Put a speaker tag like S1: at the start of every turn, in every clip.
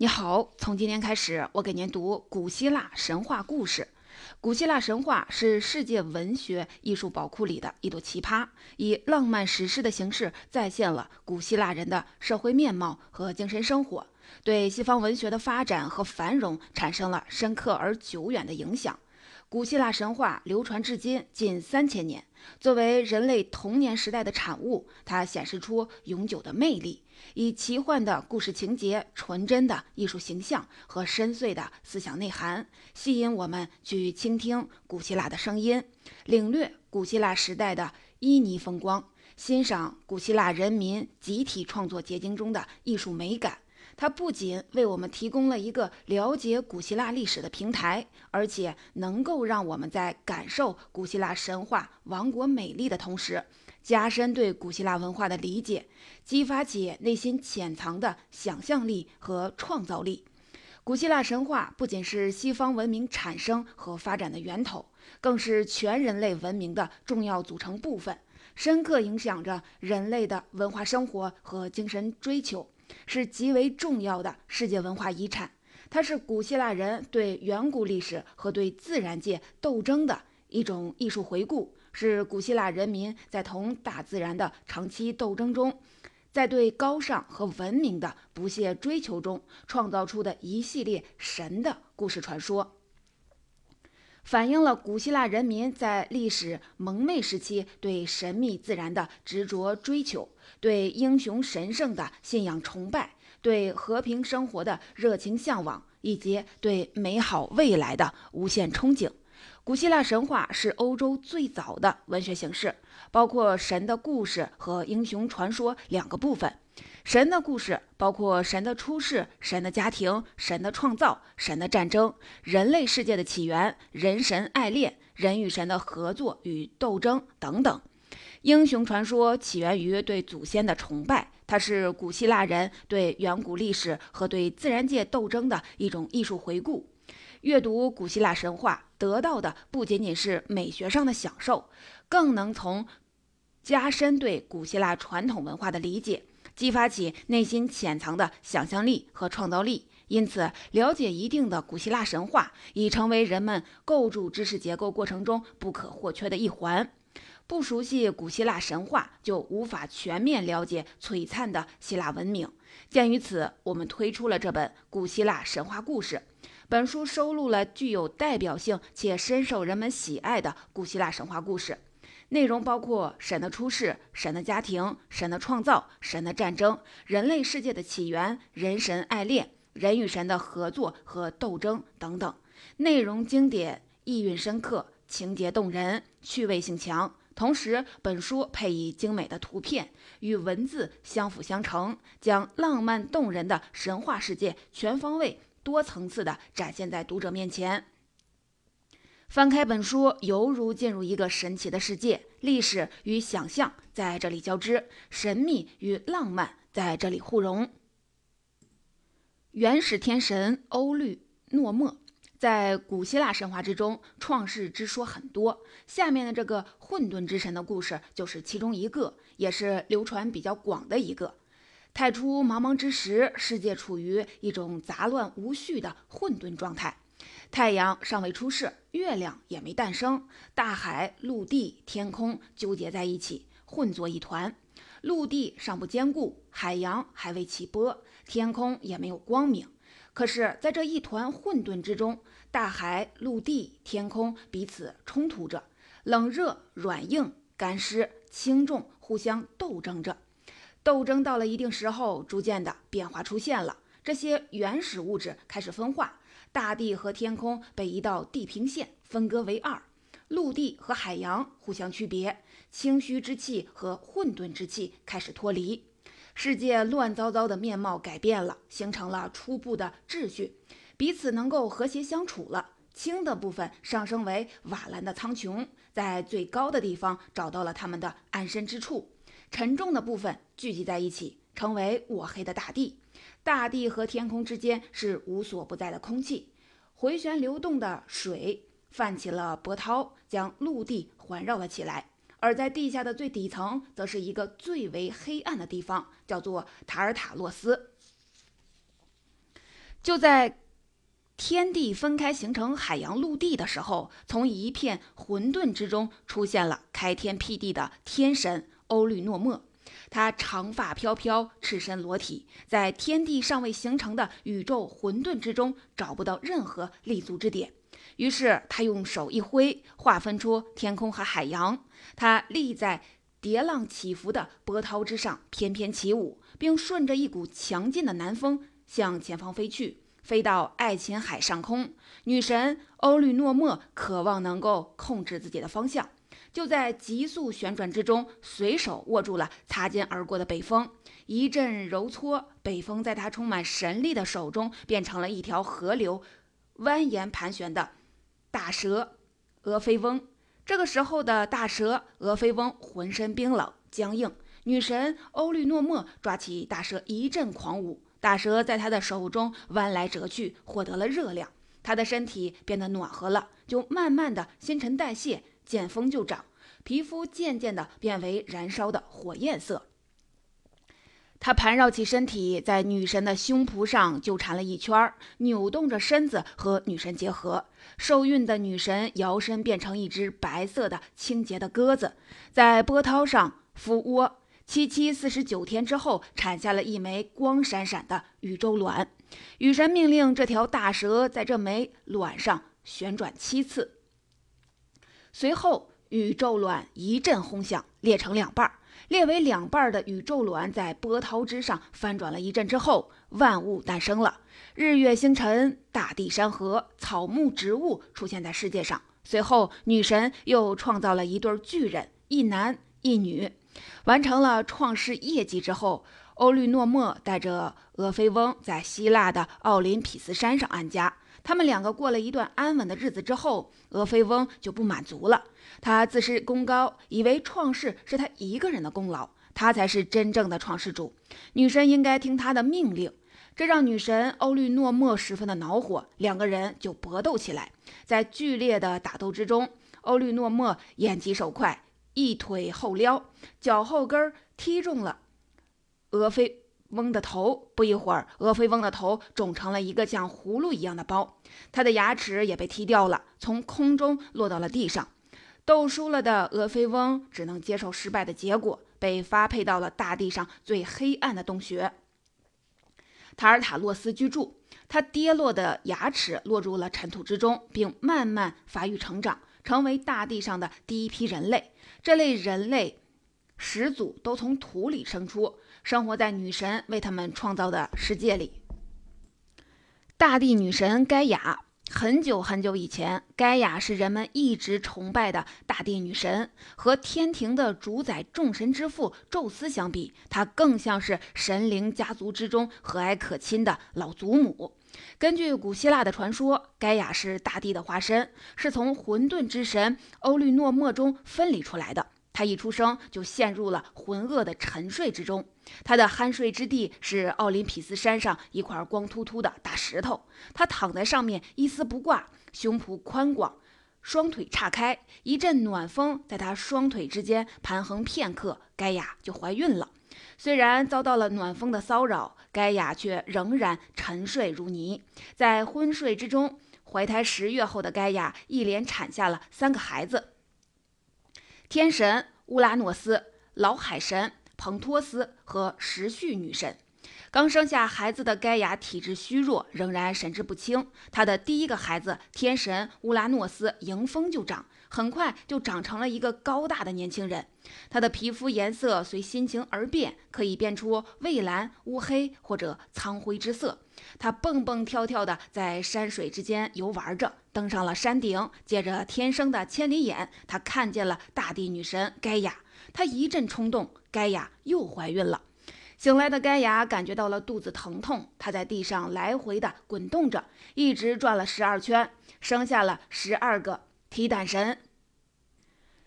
S1: 你好，从今天开始，我给您读古希腊神话故事。古希腊神话是世界文学艺术宝库里的一朵奇葩，以浪漫史诗的形式再现了古希腊人的社会面貌和精神生活，对西方文学的发展和繁荣产生了深刻而久远的影响。古希腊神话流传至今近三千年，作为人类童年时代的产物，它显示出永久的魅力。以奇幻的故事情节、纯真的艺术形象和深邃的思想内涵，吸引我们去倾听古希腊的声音，领略古希腊时代的旖旎风光，欣赏古希腊人民集体创作结晶中的艺术美感。它不仅为我们提供了一个了解古希腊历史的平台，而且能够让我们在感受古希腊神话王国美丽的同时，加深对古希腊文化的理解，激发起内心潜藏的想象力和创造力。古希腊神话不仅是西方文明产生和发展的源头，更是全人类文明的重要组成部分，深刻影响着人类的文化生活和精神追求。是极为重要的世界文化遗产，它是古希腊人对远古历史和对自然界斗争的一种艺术回顾，是古希腊人民在同大自然的长期斗争中，在对高尚和文明的不懈追求中创造出的一系列神的故事传说。反映了古希腊人民在历史蒙昧时期对神秘自然的执着追求，对英雄神圣的信仰崇拜，对和平生活的热情向往，以及对美好未来的无限憧憬。古希腊神话是欧洲最早的文学形式，包括神的故事和英雄传说两个部分。神的故事包括神的出世、神的家庭、神的创造、神的战争、人类世界的起源、人神爱恋、人与神的合作与斗争等等。英雄传说起源于对祖先的崇拜，它是古希腊人对远古历史和对自然界斗争的一种艺术回顾。阅读古希腊神话得到的不仅仅是美学上的享受，更能从加深对古希腊传统文化的理解。激发起内心潜藏的想象力和创造力，因此了解一定的古希腊神话已成为人们构筑知识结构过程中不可或缺的一环。不熟悉古希腊神话，就无法全面了解璀璨的希腊文明。鉴于此，我们推出了这本《古希腊神话故事》。本书收录了具有代表性且深受人们喜爱的古希腊神话故事。内容包括神的出世、神的家庭、神的创造、神的战争、人类世界的起源、人神爱恋、人与神的合作和斗争等等。内容经典，意蕴深刻，情节动人，趣味性强。同时，本书配以精美的图片，与文字相辅相成，将浪漫动人的神话世界全方位、多层次的展现在读者面前。翻开本书，犹如进入一个神奇的世界，历史与想象在这里交织，神秘与浪漫在这里互融。原始天神欧律诺墨，在古希腊神话之中，创世之说很多。下面的这个混沌之神的故事就是其中一个，也是流传比较广的一个。太初茫茫之时，世界处于一种杂乱无序的混沌状态。太阳尚未出世，月亮也没诞生，大海、陆地、天空纠结在一起，混作一团。陆地尚不坚固，海洋还未起波，天空也没有光明。可是，在这一团混沌之中，大海、陆地、天空彼此冲突着，冷热、软硬、干湿、轻重互相斗争着。斗争到了一定时候，逐渐的变化出现了，这些原始物质开始分化。大地和天空被一道地平线分割为二，陆地和海洋互相区别，清虚之气和混沌之气开始脱离，世界乱糟糟的面貌改变了，形成了初步的秩序，彼此能够和谐相处了。青的部分上升为瓦蓝的苍穹，在最高的地方找到了他们的安身之处；沉重的部分聚集在一起，成为沃黑的大地。大地和天空之间是无所不在的空气，回旋流动的水泛起了波涛，将陆地环绕了起来。而在地下的最底层，则是一个最为黑暗的地方，叫做塔尔塔洛斯。就在天地分开形成海洋陆地的时候，从一片混沌之中出现了开天辟地的天神欧律诺墨。他长发飘飘，赤身裸体，在天地尚未形成的宇宙混沌之中找不到任何立足之点。于是他用手一挥，划分出天空和海洋。他立在叠浪起伏的波涛之上，翩翩起舞，并顺着一股强劲的南风向前方飞去，飞到爱琴海上空。女神欧律诺墨渴望能够控制自己的方向。就在急速旋转之中，随手握住了擦肩而过的北风，一阵揉搓，北风在她充满神力的手中变成了一条河流，蜿蜒盘旋的大蛇俄菲翁。这个时候的大蛇俄菲翁浑身冰冷僵硬，女神欧律诺墨抓起大蛇一阵狂舞，大蛇在他的手中弯来折去，获得了热量，他的身体变得暖和了，就慢慢的新陈代谢。见风就长，皮肤渐渐的变为燃烧的火焰色。他盘绕起身体，在女神的胸脯上纠缠了一圈，扭动着身子和女神结合。受孕的女神摇身变成一只白色的清洁的鸽子，在波涛上孵窝。七七四十九天之后，产下了一枚光闪闪的宇宙卵。女神命令这条大蛇在这枚卵上旋转七次。随后，宇宙卵一阵轰响，裂成两半。裂为两半的宇宙卵在波涛之上翻转了一阵之后，万物诞生了。日月星辰、大地山河、草木植物出现在世界上。随后，女神又创造了一对巨人，一男一女。完成了创世业绩之后，欧律诺墨带着俄菲翁在希腊的奥林匹斯山上安家。他们两个过了一段安稳的日子之后，俄菲翁就不满足了。他自视功高，以为创世是他一个人的功劳，他才是真正的创世主，女神应该听他的命令。这让女神欧律诺墨十分的恼火，两个人就搏斗起来。在剧烈的打斗之中，欧律诺墨眼疾手快，一腿后撩，脚后跟踢中了俄菲。翁的头不一会儿，俄菲翁的头肿成了一个像葫芦一样的包，他的牙齿也被踢掉了，从空中落到了地上。斗输了的俄菲翁只能接受失败的结果，被发配到了大地上最黑暗的洞穴——塔尔塔洛斯居住。他跌落的牙齿落入了尘土之中，并慢慢发育成长，成为大地上的第一批人类。这类人类始祖都从土里生出。生活在女神为他们创造的世界里。大地女神盖亚，很久很久以前，盖亚是人们一直崇拜的大地女神。和天庭的主宰众神之父宙斯相比，她更像是神灵家族之中和蔼可亲的老祖母。根据古希腊的传说，盖亚是大地的化身，是从混沌之神欧律诺墨中分离出来的。他一出生就陷入了浑噩的沉睡之中，他的酣睡之地是奥林匹斯山上一块光秃秃的大石头。他躺在上面一丝不挂，胸脯宽广，双腿岔开，一阵暖风在他双腿之间盘横片刻，盖亚就怀孕了。虽然遭到了暖风的骚扰，盖亚却仍然沉睡如泥。在昏睡之中，怀胎十月后的盖亚一连产下了三个孩子。天神乌拉诺斯、老海神彭托斯和时序女神，刚生下孩子的盖亚体质虚弱，仍然神志不清。他的第一个孩子天神乌拉诺斯迎风就长，很快就长成了一个高大的年轻人。他的皮肤颜色随心情而变，可以变出蔚蓝、乌黑或者苍灰之色。他蹦蹦跳跳地在山水之间游玩着，登上了山顶，借着天生的千里眼，他看见了大地女神盖亚。他一阵冲动，盖亚又怀孕了。醒来的盖亚感觉到了肚子疼痛，她在地上来回的滚动着，一直转了十二圈，生下了十二个提坦神，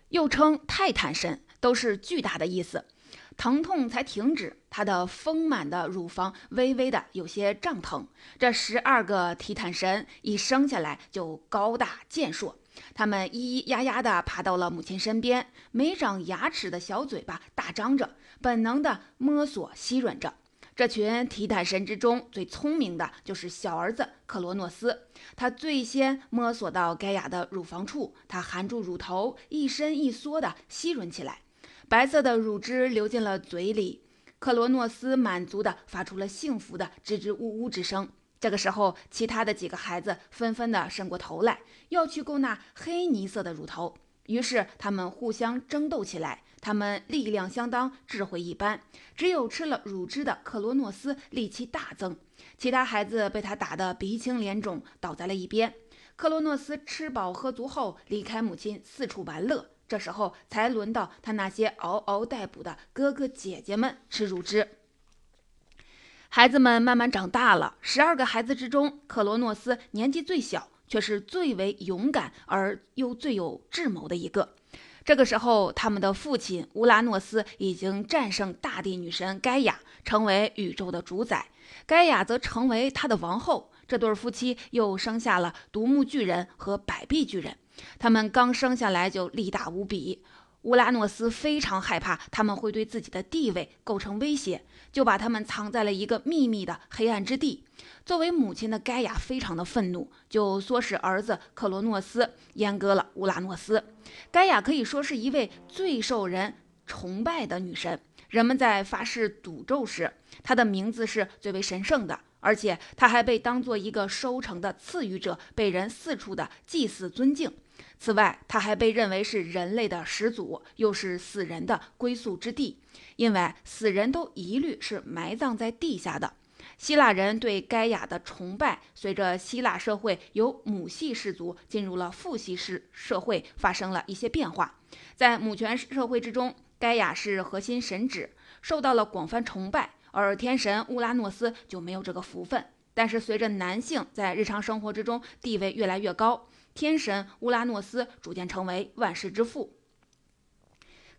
S1: 又称泰坦神，都是巨大的意思。疼痛才停止，她的丰满的乳房微微的有些胀疼。这十二个提坦神一生下来就高大健硕，他们咿咿呀呀地爬到了母亲身边，没长牙齿的小嘴巴大张着，本能地摸索吸吮着。这群提坦神之中最聪明的就是小儿子克罗诺斯，他最先摸索到盖亚的乳房处，他含住乳头，一伸一缩地吸吮起来，白色的乳汁流进了嘴里。克罗诺斯满足地发出了幸福的吱吱呜呜之声。这个时候，其他的几个孩子纷纷地伸过头来，要去够那黑泥色的乳头。于是他们互相争斗起来。他们力量相当，智慧一般。只有吃了乳汁的克罗诺斯力气大增，其他孩子被他打得鼻青脸肿，倒在了一边。克罗诺斯吃饱喝足后，离开母亲四处玩乐。这时候才轮到他那些嗷嗷待哺的哥哥姐姐们吃乳汁。孩子们慢慢长大了，十二个孩子之中，克罗诺斯年纪最小，却是最为勇敢而又最有智谋的一个。这个时候，他们的父亲乌拉诺斯已经战胜大地女神盖亚，成为宇宙的主宰；盖亚则成为他的王后。这对夫妻又生下了独木巨人和百臂巨人。他们刚生下来就力大无比，乌拉诺斯非常害怕他们会对自己的地位构成威胁，就把他们藏在了一个秘密的黑暗之地。作为母亲的盖亚非常的愤怒，就唆使儿子克罗诺斯阉割了乌拉诺斯。盖亚可以说是一位最受人崇拜的女神，人们在发誓赌咒时，她的名字是最为神圣的，而且她还被当做一个收成的赐予者，被人四处的祭祀尊敬。此外，她还被认为是人类的始祖，又是死人的归宿之地，因为死人都一律是埋葬在地下的。希腊人对盖亚的崇拜，随着希腊社会由母系氏族进入了父系氏社会，发生了一些变化。在母权社会之中，盖亚是核心神祇，受到了广泛崇拜，而天神乌拉诺斯就没有这个福分。但是，随着男性在日常生活之中地位越来越高，天神乌拉诺斯逐渐成为万世之父，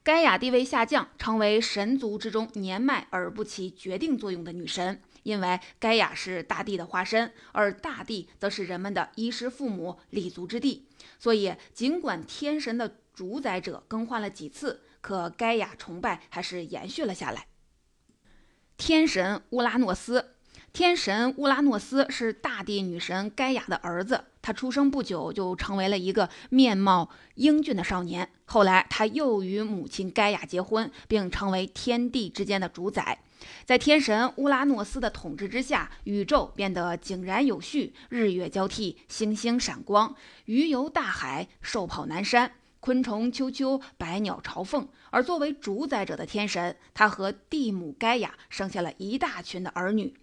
S1: 盖亚地位下降，成为神族之中年迈而不起决定作用的女神。因为盖亚是大地的化身，而大地则是人们的衣食父母、立足之地，所以尽管天神的主宰者更换了几次，可盖亚崇拜还是延续了下来。天神乌拉诺斯。天神乌拉诺斯是大地女神盖亚的儿子，他出生不久就成为了一个面貌英俊的少年。后来，他又与母亲盖亚结婚，并成为天地之间的主宰。在天神乌拉诺斯的统治之下，宇宙变得井然有序，日月交替，星星闪光，鱼游大海，兽跑南山，昆虫啾啾，百鸟朝凤。而作为主宰者的天神，他和地母盖亚生下了一大群的儿女。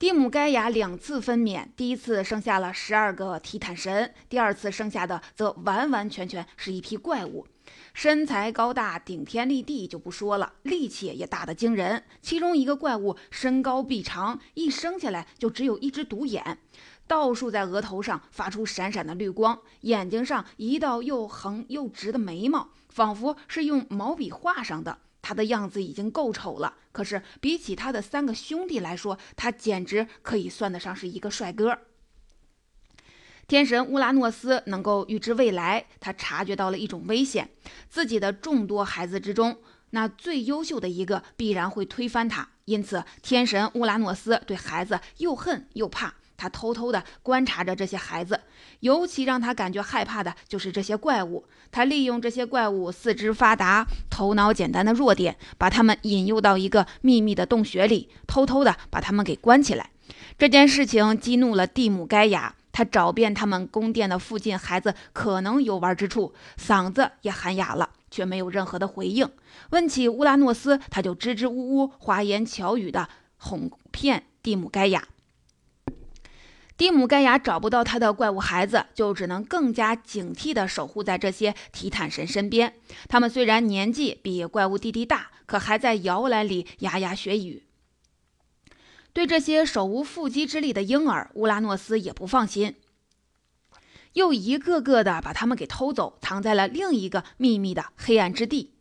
S1: 蒂姆盖亚两次分娩，第一次生下了十二个提坦神，第二次生下的则完完全全是一批怪物，身材高大，顶天立地就不说了，力气也大得惊人。其中一个怪物身高臂长，一生下来就只有一只独眼，倒竖在额头上，发出闪闪的绿光，眼睛上一道又横又直的眉毛，仿佛是用毛笔画上的。他的样子已经够丑了，可是比起他的三个兄弟来说，他简直可以算得上是一个帅哥。天神乌拉诺斯能够预知未来，他察觉到了一种危险：自己的众多孩子之中，那最优秀的一个必然会推翻他。因此，天神乌拉诺斯对孩子又恨又怕。他偷偷地观察着这些孩子，尤其让他感觉害怕的就是这些怪物。他利用这些怪物四肢发达、头脑简单的弱点，把他们引诱到一个秘密的洞穴里，偷偷地把他们给关起来。这件事情激怒了蒂姆盖亚，他找遍他们宫殿的附近孩子可能游玩之处，嗓子也喊哑了，却没有任何的回应。问起乌拉诺斯，他就支支吾吾、花言巧语地哄骗蒂姆盖亚。蒂姆盖亚找不到他的怪物孩子，就只能更加警惕地守护在这些提坦神身边。他们虽然年纪比怪物弟弟大，可还在摇篮里牙牙学语。对这些手无缚鸡之力的婴儿，乌拉诺斯也不放心，又一个个的把他们给偷走，藏在了另一个秘密的黑暗之地。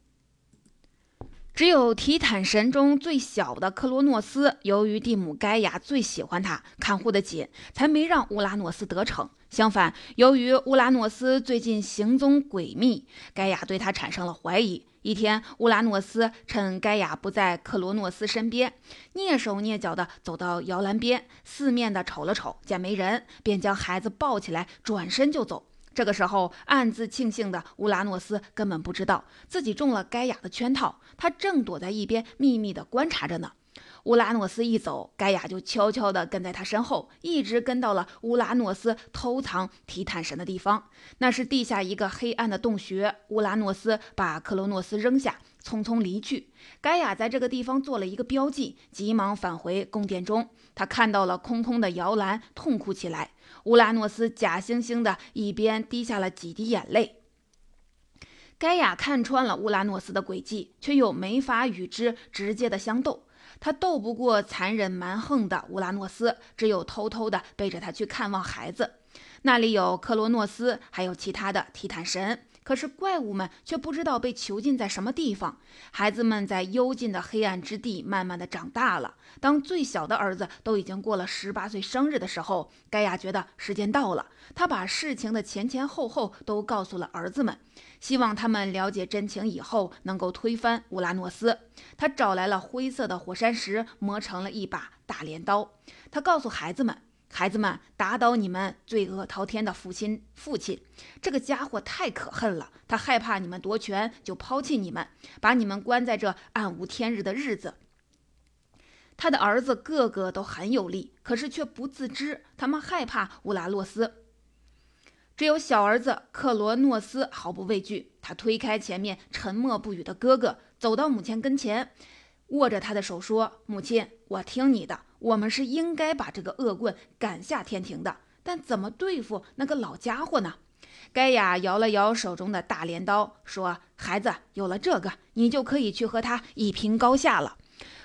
S1: 只有提坦神中最小的克罗诺斯，由于蒂姆盖亚最喜欢他，看护的紧，才没让乌拉诺斯得逞。相反，由于乌拉诺斯最近行踪诡秘，盖亚对他产生了怀疑。一一天，乌拉诺斯趁盖亚不在克罗诺斯身边，蹑手蹑脚地走到摇篮边，四面的瞅了瞅，见没人，便将孩子抱起来，转身就走。这个时候，暗自庆幸的乌拉诺斯根本不知道自己中了盖亚的圈套，他正躲在一边秘密地观察着呢。乌拉诺斯一走，盖亚就悄悄地跟在他身后，一直跟到了乌拉诺斯偷藏提坦神的地方。那是地下一个黑暗的洞穴。乌拉诺斯把克罗诺斯扔下，匆匆离去。盖亚在这个地方做了一个标记，急忙返回宫殿中。他看到了空空的摇篮，痛哭起来。乌拉诺斯假惺惺的一边滴下了几滴眼泪。盖亚看穿了乌拉诺斯的诡计，却又没法与之直接的相斗。他斗不过残忍蛮横的乌拉诺斯，只有偷偷的背着他去看望孩子。那里有克罗诺斯，还有其他的提坦神。可是怪物们却不知道被囚禁在什么地方。孩子们在幽静的黑暗之地慢慢的长大了。当最小的儿子都已经过了十八岁生日的时候，盖亚觉得时间到了。他把事情的前前后后都告诉了儿子们，希望他们了解真情以后能够推翻乌拉诺斯。他找来了灰色的火山石，磨成了一把大镰刀。他告诉孩子们。孩子们，打倒你们罪恶滔天的父亲！父亲，这个家伙太可恨了。他害怕你们夺权，就抛弃你们，把你们关在这暗无天日的日子。他的儿子个个都很有力，可是却不自知。他们害怕乌拉诺斯，只有小儿子克罗诺斯毫不畏惧。他推开前面沉默不语的哥哥，走到母亲跟前，握着他的手说：“母亲，我听你的。”我们是应该把这个恶棍赶下天庭的，但怎么对付那个老家伙呢？盖亚摇了摇手中的大镰刀，说：“孩子，有了这个，你就可以去和他一拼高下了。”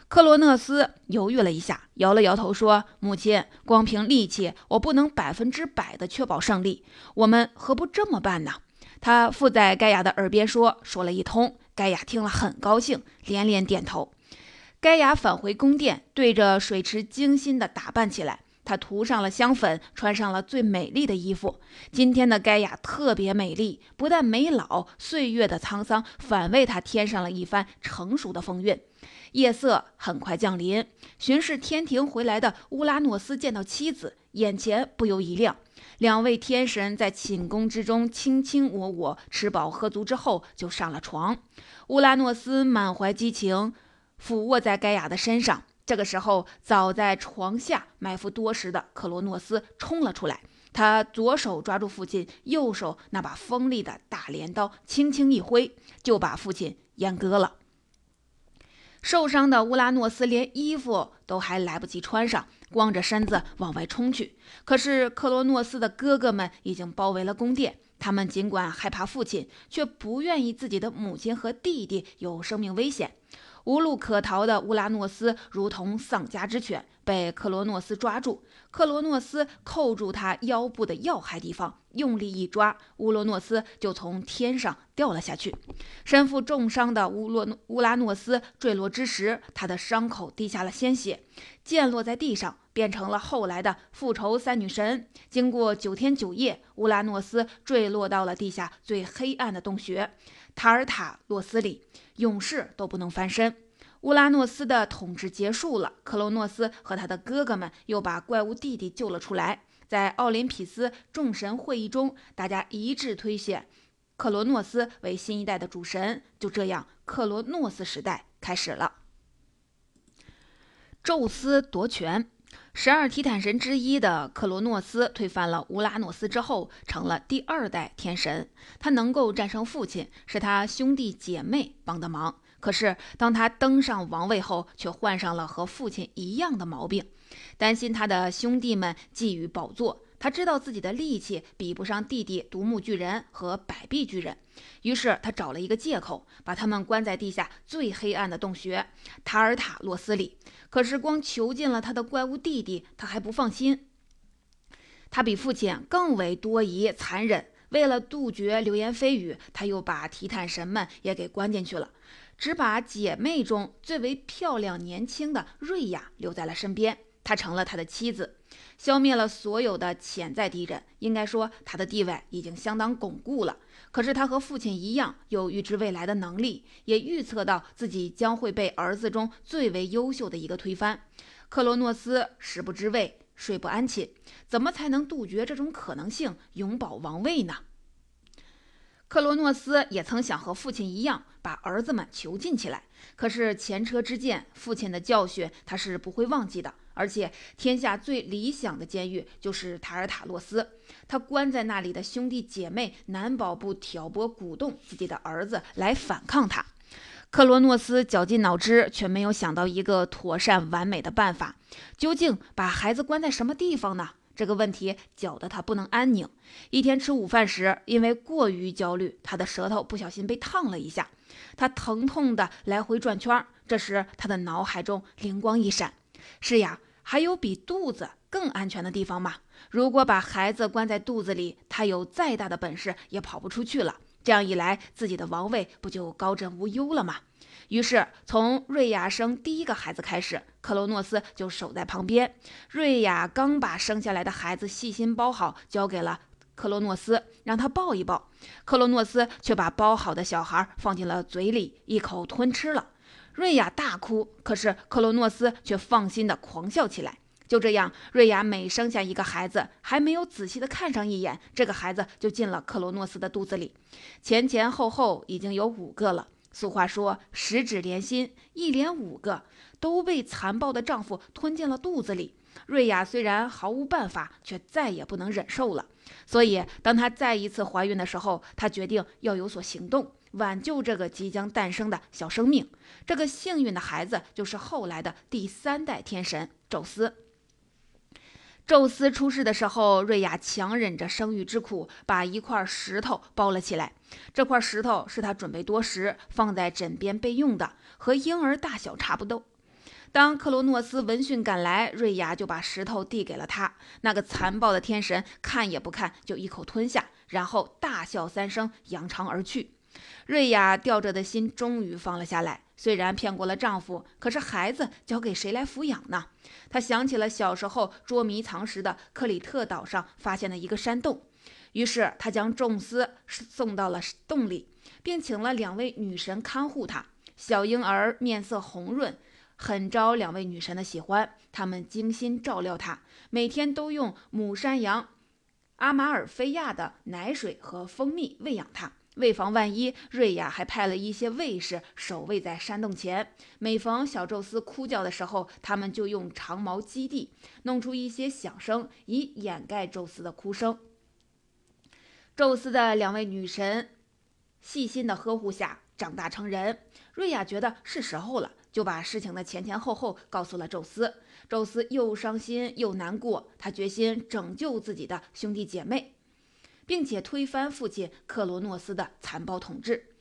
S1: 克罗诺斯犹豫了一下，摇了摇头，说：“母亲，光凭力气，我不能百分之百的确保胜利。我们何不这么办呢？”他附在盖亚的耳边说，说了一通。盖亚听了很高兴，连连点头。盖亚返回宫殿，对着水池精心地打扮起来。她涂上了香粉，穿上了最美丽的衣服。今天的盖亚特别美丽，不但没老，岁月的沧桑反为她添上了一番成熟的风韵。夜色很快降临，巡视天庭回来的乌拉诺斯见到妻子，眼前不由一亮。两位天神在寝宫之中卿卿我我，吃饱喝足之后就上了床。乌拉诺斯满怀激情。俯卧在盖亚的身上。这个时候，早在床下埋伏多时的克罗诺斯冲了出来。他左手抓住父亲，右手那把锋利的大镰刀轻轻一挥，就把父亲阉割了。受伤的乌拉诺斯连衣服都还来不及穿上，光着身子往外冲去。可是克罗诺斯的哥哥们已经包围了宫殿。他们尽管害怕父亲，却不愿意自己的母亲和弟弟有生命危险。无路可逃的乌拉诺斯如同丧家之犬，被克罗诺斯抓住。克罗诺斯扣住他腰部的要害地方，用力一抓，乌罗诺斯就从天上掉了下去。身负重伤的乌洛乌拉诺斯坠落之时，他的伤口滴下了鲜血，溅落在地上，变成了后来的复仇三女神。经过九天九夜，乌拉诺斯坠落到了地下最黑暗的洞穴——塔尔塔洛斯里。勇士都不能翻身。乌拉诺斯的统治结束了，克罗诺斯和他的哥哥们又把怪物弟弟救了出来。在奥林匹斯众神会议中，大家一致推选克罗诺斯为新一代的主神。就这样，克罗诺斯时代开始了。宙斯夺权。十二提坦神之一的克罗诺斯推翻了乌拉诺斯之后，成了第二代天神。他能够战胜父亲，是他兄弟姐妹帮的忙。可是当他登上王位后，却患上了和父亲一样的毛病，担心他的兄弟们觊觎宝座。他知道自己的力气比不上弟弟独木巨人和百臂巨人，于是他找了一个借口，把他们关在地下最黑暗的洞穴塔尔塔洛斯里。可是光囚禁了他的怪物弟弟，他还不放心。他比父亲更为多疑残忍。为了杜绝流言蜚语，他又把提坦神们也给关进去了，只把姐妹中最为漂亮年轻的瑞亚留在了身边。她成了他的妻子。消灭了所有的潜在敌人。应该说，他的地位已经相当巩固了。可是他和父亲一样，有预知未来的能力，也预测到自己将会被儿子中最为优秀的一个推翻。克罗诺斯食不知味，睡不安寝，怎么才能杜绝这种可能性，永保王位呢？克罗诺斯也曾想和父亲一样，把儿子们囚禁起来。可是前车之鉴，父亲的教训他是不会忘记的。而且，天下最理想的监狱就是塔尔塔洛斯，他关在那里的兄弟姐妹难保不挑拨鼓动自己的儿子来反抗他。克罗诺斯绞尽脑汁，却没有想到一个妥善完美的办法。究竟把孩子关在什么地方呢？这个问题搅得他不能安宁。一天吃午饭时，因为过于焦虑，他的舌头不小心被烫了一下，他疼痛的来回转圈。这时，他的脑海中灵光一闪：是呀，还有比肚子更安全的地方吗？如果把孩子关在肚子里，他有再大的本事也跑不出去了。这样一来，自己的王位不就高枕无忧了吗？于是，从瑞亚生第一个孩子开始，克罗诺斯就守在旁边。瑞亚刚把生下来的孩子细心包好，交给了克罗诺斯，让他抱一抱。克罗诺斯却把包好的小孩放进了嘴里，一口吞吃了。瑞亚大哭，可是克罗诺斯却放心的狂笑起来。就这样，瑞亚每生下一个孩子，还没有仔细的看上一眼，这个孩子就进了克罗诺斯的肚子里。前前后后已经有五个了。俗话说“十指连心”，一连五个都被残暴的丈夫吞进了肚子里。瑞亚虽然毫无办法，却再也不能忍受了。所以，当她再一次怀孕的时候，她决定要有所行动，挽救这个即将诞生的小生命。这个幸运的孩子就是后来的第三代天神宙斯。宙斯出世的时候，瑞亚强忍着生育之苦，把一块石头包了起来。这块石头是他准备多时，放在枕边备用的，和婴儿大小差不多。当克罗诺斯闻讯赶来，瑞亚就把石头递给了他。那个残暴的天神看也不看，就一口吞下，然后大笑三声，扬长而去。瑞亚吊着的心终于放了下来。虽然骗过了丈夫，可是孩子交给谁来抚养呢？她想起了小时候捉迷藏时的克里特岛上发现的一个山洞，于是她将宙斯送到了洞里，并请了两位女神看护他。小婴儿面色红润，很招两位女神的喜欢。他们精心照料他，每天都用母山羊阿马尔菲亚的奶水和蜂蜜喂养他。为防万一，瑞亚还派了一些卫士守卫在山洞前。每逢小宙斯哭叫的时候，他们就用长矛击地，弄出一些响声，以掩盖宙斯的哭声。宙斯的两位女神细心的呵护下长大成人，瑞亚觉得是时候了，就把事情的前前后后告诉了宙斯。宙斯又伤心又难过，他决心拯救自己的兄弟姐妹。并且推翻父亲克罗诺斯的残暴统治。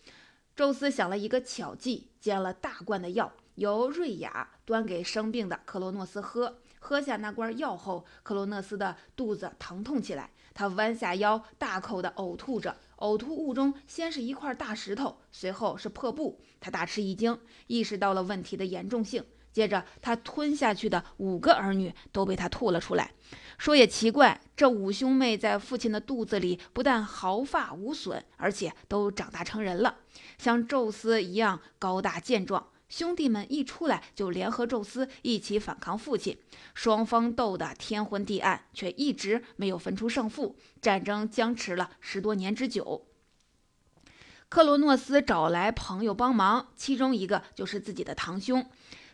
S1: 宙斯想了一个巧计，煎了大罐的药，由瑞亚端给生病的克罗诺斯喝。喝下那罐药后，克罗诺斯的肚子疼痛起来，他弯下腰，大口的呕吐着。呕吐物中先是一块大石头，随后是破布。他大吃一惊，意识到了问题的严重性。接着，他吞下去的五个儿女都被他吐了出来。说也奇怪，这五兄妹在父亲的肚子里不但毫发无损，而且都长大成人了，像宙斯一样高大健壮。兄弟们一出来就联合宙斯一起反抗父亲，双方斗得天昏地暗，却一直没有分出胜负，战争僵持了十多年之久。克罗诺斯找来朋友帮忙，其中一个就是自己的堂兄。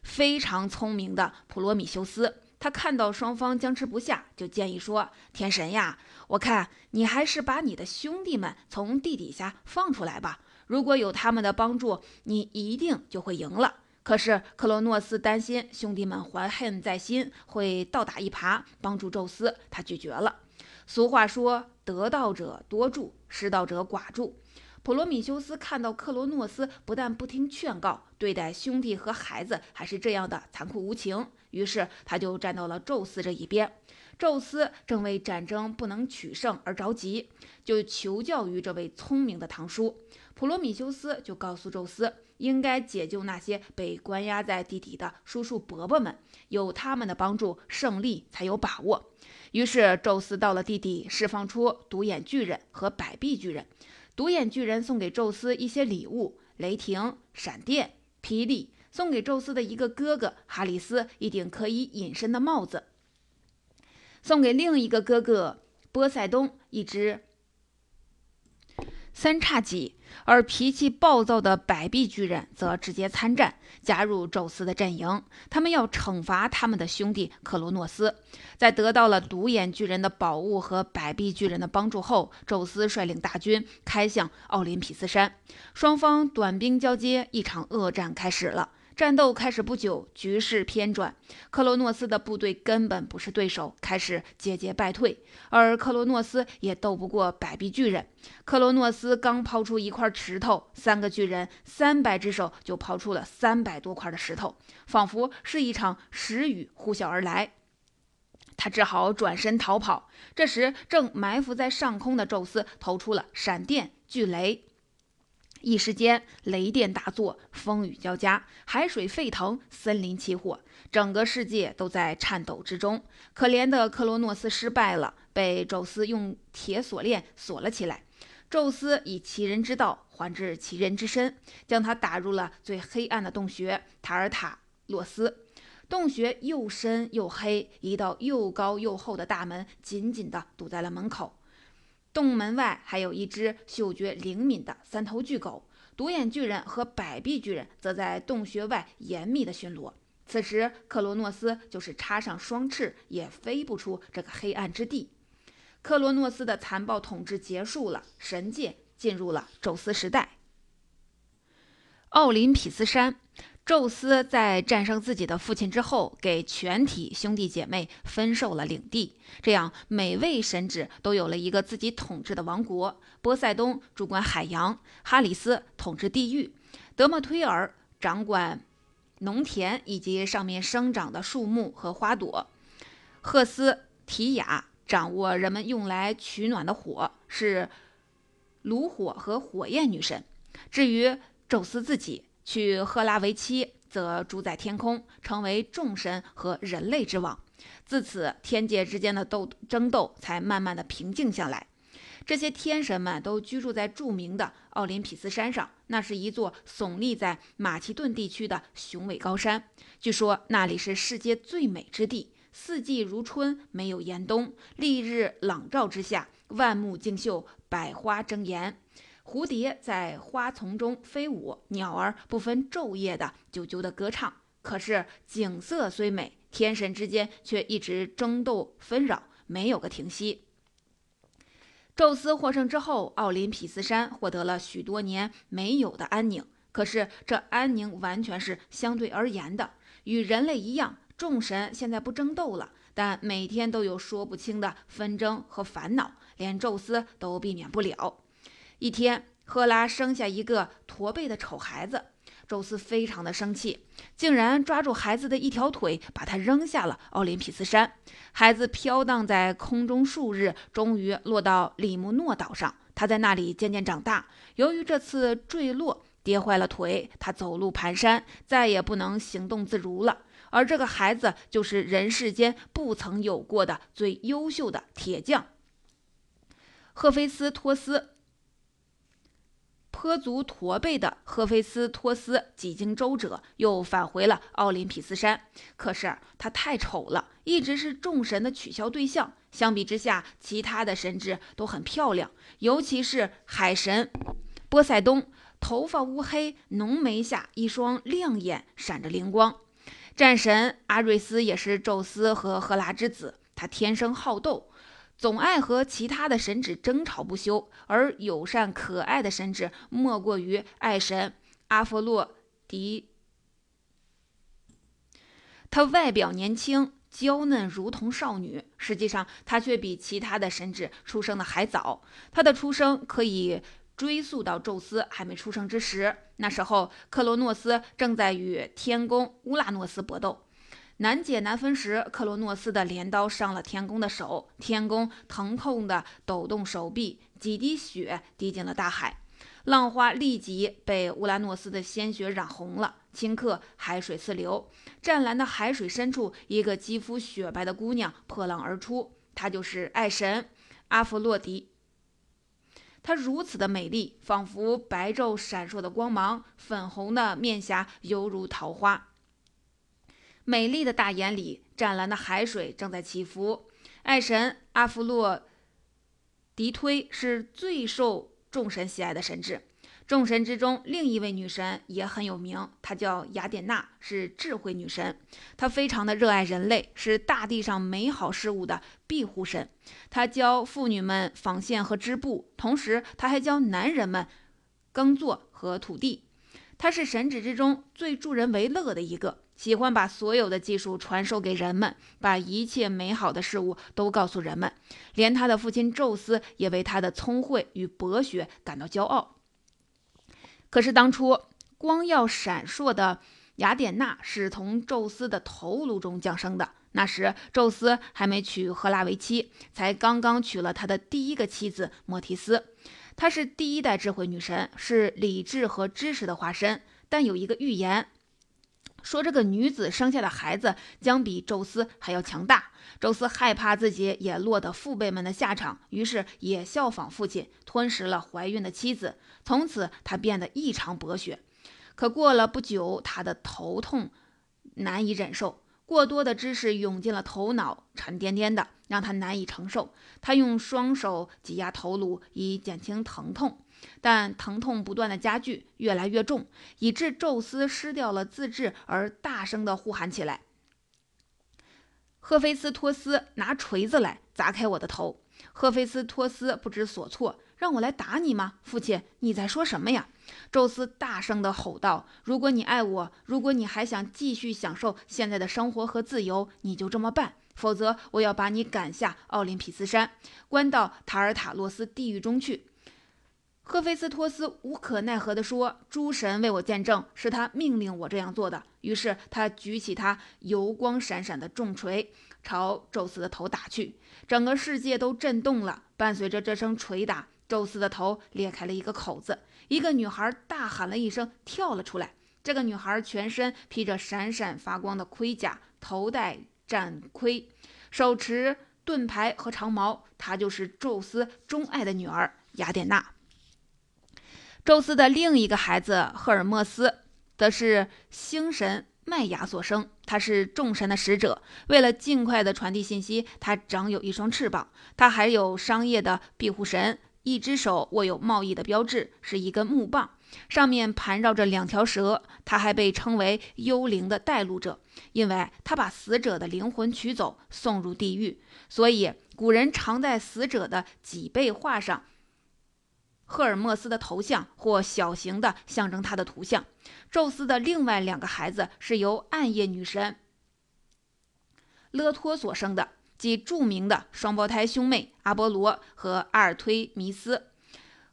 S1: 非常聪明的普罗米修斯，他看到双方僵持不下，就建议说：“天神呀，我看你还是把你的兄弟们从地底下放出来吧。如果有他们的帮助，你一定就会赢了。”可是克罗诺斯担心兄弟们怀恨在心，会倒打一耙，帮助宙斯，他拒绝了。俗话说：“得道者多助，失道者寡助。”普罗米修斯看到克罗诺斯不但不听劝告，对待兄弟和孩子还是这样的残酷无情，于是他就站到了宙斯这一边。宙斯正为战争不能取胜而着急，就求教于这位聪明的堂叔普罗米修斯，就告诉宙斯，应该解救那些被关押在地底的叔叔伯伯们，有他们的帮助，胜利才有把握。于是，宙斯到了地底，释放出独眼巨人和百臂巨人。独眼巨人送给宙斯一些礼物：雷霆、闪电、霹雳；送给宙斯的一个哥哥哈里斯一顶可以隐身的帽子；送给另一个哥哥波塞冬一只。三叉戟，而脾气暴躁的百臂巨人则直接参战，加入宙斯的阵营。他们要惩罚他们的兄弟克罗诺斯。在得到了独眼巨人的宝物和百臂巨人的帮助后，宙斯率领大军开向奥林匹斯山，双方短兵交接，一场恶战开始了。战斗开始不久，局势偏转，克罗诺斯的部队根本不是对手，开始节节败退，而克罗诺斯也斗不过百臂巨人。克罗诺斯刚抛出一块石头，三个巨人三百只手就抛出了三百多块的石头，仿佛是一场石雨呼啸而来。他只好转身逃跑。这时，正埋伏在上空的宙斯投出了闪电、巨雷。一时间，雷电大作，风雨交加，海水沸腾，森林起火，整个世界都在颤抖之中。可怜的克罗诺斯失败了，被宙斯用铁锁链锁了起来。宙斯以其人之道还治其人之身，将他打入了最黑暗的洞穴塔尔塔洛斯。洞穴又深又黑，一道又高又厚的大门紧紧地堵在了门口。洞门外还有一只嗅觉灵敏的三头巨狗，独眼巨人和百臂巨人则在洞穴外严密的巡逻。此时，克罗诺斯就是插上双翅也飞不出这个黑暗之地。克罗诺斯的残暴统治结束了，神界进入了宙斯时代。奥林匹斯山。宙斯在战胜自己的父亲之后，给全体兄弟姐妹分授了领地，这样每位神祇都有了一个自己统治的王国。波塞冬主管海洋，哈里斯统治地狱，德莫忒尔掌管农田以及上面生长的树木和花朵，赫斯提亚掌握人们用来取暖的火，是炉火和火焰女神。至于宙斯自己。娶赫拉为妻，则主宰天空，成为众神和人类之王。自此，天界之间的斗争斗才慢慢的平静下来。这些天神们都居住在著名的奥林匹斯山上，那是一座耸立在马其顿地区的雄伟高山。据说那里是世界最美之地，四季如春，没有严冬，丽日朗照之下，万木竞秀，百花争妍。蝴蝶在花丛中飞舞，鸟儿不分昼夜的啾啾的歌唱。可是景色虽美，天神之间却一直争斗纷扰，没有个停息。宙斯获胜之后，奥林匹斯山获得了许多年没有的安宁。可是这安宁完全是相对而言的，与人类一样，众神现在不争斗了，但每天都有说不清的纷争和烦恼，连宙斯都避免不了。一天，赫拉生下一个驼背的丑孩子，宙斯非常的生气，竟然抓住孩子的一条腿，把他扔下了奥林匹斯山。孩子飘荡在空中数日，终于落到里木诺岛上。他在那里渐渐长大。由于这次坠落跌坏了腿，他走路蹒跚，再也不能行动自如了。而这个孩子就是人世间不曾有过的最优秀的铁匠——赫菲斯托斯。颇足驼背的赫菲斯托斯几经周折，又返回了奥林匹斯山。可是他太丑了，一直是众神的取笑对象。相比之下，其他的神祇都很漂亮，尤其是海神波塞冬，头发乌黑，浓眉下一双亮眼闪着灵光。战神阿瑞斯也是宙斯和赫拉之子，他天生好斗。总爱和其他的神祇争吵不休，而友善可爱的神祇莫过于爱神阿佛洛狄。他外表年轻娇嫩，如同少女，实际上他却比其他的神祇出生的还早。他的出生可以追溯到宙斯还没出生之时，那时候克罗诺斯正在与天公乌拉诺斯搏斗。难解难分时，克罗诺斯的镰刀伤了天宫的手，天宫疼痛地抖动手臂，几滴血滴进了大海，浪花立即被乌拉诺斯的鲜血染红了，顷刻海水四流。湛蓝的海水深处，一个肌肤雪白的姑娘破浪而出，她就是爱神阿弗洛狄。她如此的美丽，仿佛白昼闪烁的光芒，粉红的面颊犹如桃花，美丽的大眼里，湛蓝的海水正在起伏。爱神阿弗洛狄忒是最受众神喜爱的神祇。众神之中，另一位女神也很有名，她叫雅典娜，是智慧女神。她非常的热爱人类，是大地上美好事物的庇护神。她教妇女们纺线和织布，同时她还教男人们耕作和土地。她是神祇之中最助人为乐的一个，喜欢把所有的技术传授给人们，把一切美好的事物都告诉人们。连他的父亲宙斯也为他的聪慧与博学感到骄傲。可是当初光耀闪烁的雅典娜是从宙斯的头颅中降生的。那时宙斯还没娶赫拉为妻，才刚刚娶了他的第一个妻子莫提斯。她是第一代智慧女神，是理智和知识的化身。但有一个预言说，这个女子生下的孩子将比宙斯还要强大。宙斯害怕自己也落得父辈们的下场，于是也效仿父亲，吞食了怀孕的妻子。从此，他变得异常博学。可过了不久，他的头痛难以忍受，过多的知识涌进了头脑，沉甸甸的，让他难以承受。他用双手挤压头颅以减轻疼痛，但疼痛不断的加剧，越来越重，以致宙斯失掉了自制，而大声的呼喊起来：“赫菲斯托斯，拿锤子来，砸开我的头！”赫菲斯托斯不知所措。让我来打你吗，父亲？你在说什么呀？宙斯大声地吼道：“如果你爱我，如果你还想继续享受现在的生活和自由，你就这么办；否则，我要把你赶下奥林匹斯山，关到塔尔塔洛斯地狱中去。”赫菲斯托斯无可奈何地说：“诸神为我见证，是他命令我这样做的。”于是他举起他油光闪闪的重锤，朝宙斯的头打去。整个世界都震动了，伴随着这声锤打。宙斯的头裂开了一个口子，一个女孩大喊了一声，跳了出来。这个女孩全身披着闪闪发光的盔甲，头戴战盔，手持盾牌和长矛。她就是宙斯钟爱的女儿雅典娜。宙斯的另一个孩子赫尔墨斯，则是星神麦雅所生，他是众神的使者。为了尽快的传递信息，他长有一双翅膀。他还有商业的庇护神。一只手握有贸易的标志，是一根木棒，上面盘绕着两条蛇。他还被称为幽灵的带路者，因为他把死者的灵魂取走，送入地狱。所以古人常在死者的脊背画上赫尔墨斯的头像，或小型的象征他的图像。宙斯的另外两个孩子是由暗夜女神勒托所生的。即著名的双胞胎兄妹阿波罗和阿尔忒弥斯。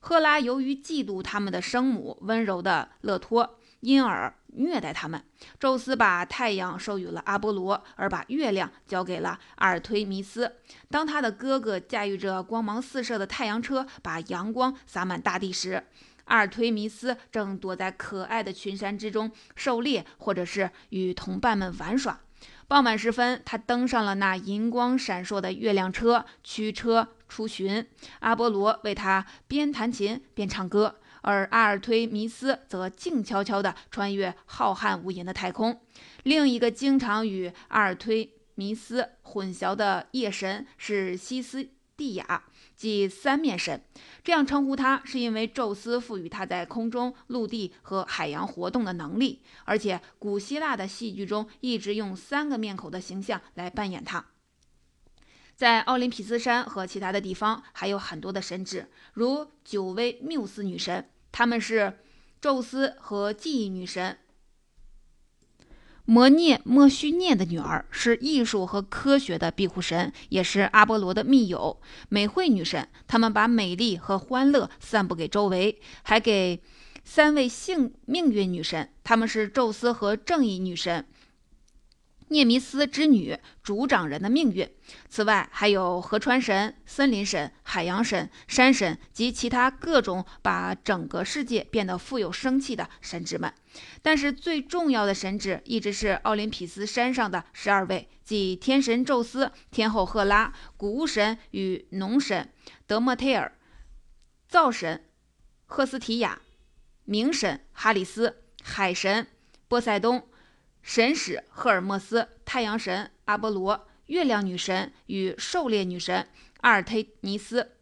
S1: 赫拉由于嫉妒他们的生母温柔的勒托，因而虐待他们。宙斯把太阳授予了阿波罗，而把月亮交给了阿尔忒弥斯。当他的哥哥驾驭着光芒四射的太阳车，把阳光洒满大地时，阿尔忒弥斯正躲在可爱的群山之中狩猎，或者是与同伴们玩耍。傍晚时分，他登上了那银光闪烁的月亮车，驱车出巡。阿波罗为他边弹琴边唱歌，而阿尔忒弥斯则静悄悄地穿越浩瀚无垠的太空。另一个经常与阿尔忒弥斯混淆的夜神是西斯蒂亚。即三面神，这样称呼他，是因为宙斯赋予他在空中、陆地和海洋活动的能力。而且，古希腊的戏剧中一直用三个面孔的形象来扮演他。在奥林匹斯山和其他的地方，还有很多的神祇，如九位缪斯女神，他们是宙斯和记忆女神。摩涅莫须涅的女儿是艺术和科学的庇护神，也是阿波罗的密友。美惠女神，他们把美丽和欢乐散布给周围，还给三位幸命运女神，他们是宙斯和正义女神涅弥斯之女主掌人的命运。此外，还有河川神、森林神、海洋神、山神及其他各种把整个世界变得富有生气的神祇们。但是，最重要的神祇一直是奥林匹斯山上的十二位，即天神宙斯、天后赫拉、谷物神与农神德莫忒尔、灶神赫斯提亚、冥神哈里斯、海神波塞冬。神使赫尔墨斯、太阳神阿波罗、月亮女神与狩猎女神阿尔忒尼斯、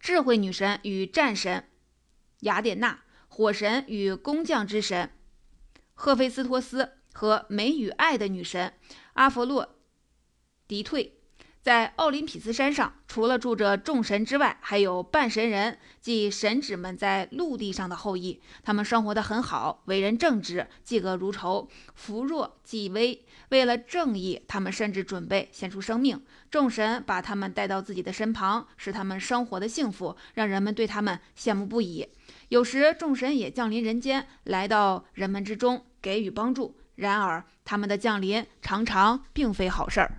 S1: 智慧女神与战神雅典娜、火神与工匠之神赫菲斯托斯和美与爱的女神阿佛洛狄忒。在奥林匹斯山上，除了住着众神之外，还有半神人，即神祇们在陆地上的后裔。他们生活得很好，为人正直，嫉恶如仇，扶弱济危。为了正义，他们甚至准备献出生命。众神把他们带到自己的身旁，使他们生活的幸福，让人们对他们羡慕不已。有时，众神也降临人间，来到人们之中，给予帮助。然而，他们的降临常常并非好事儿。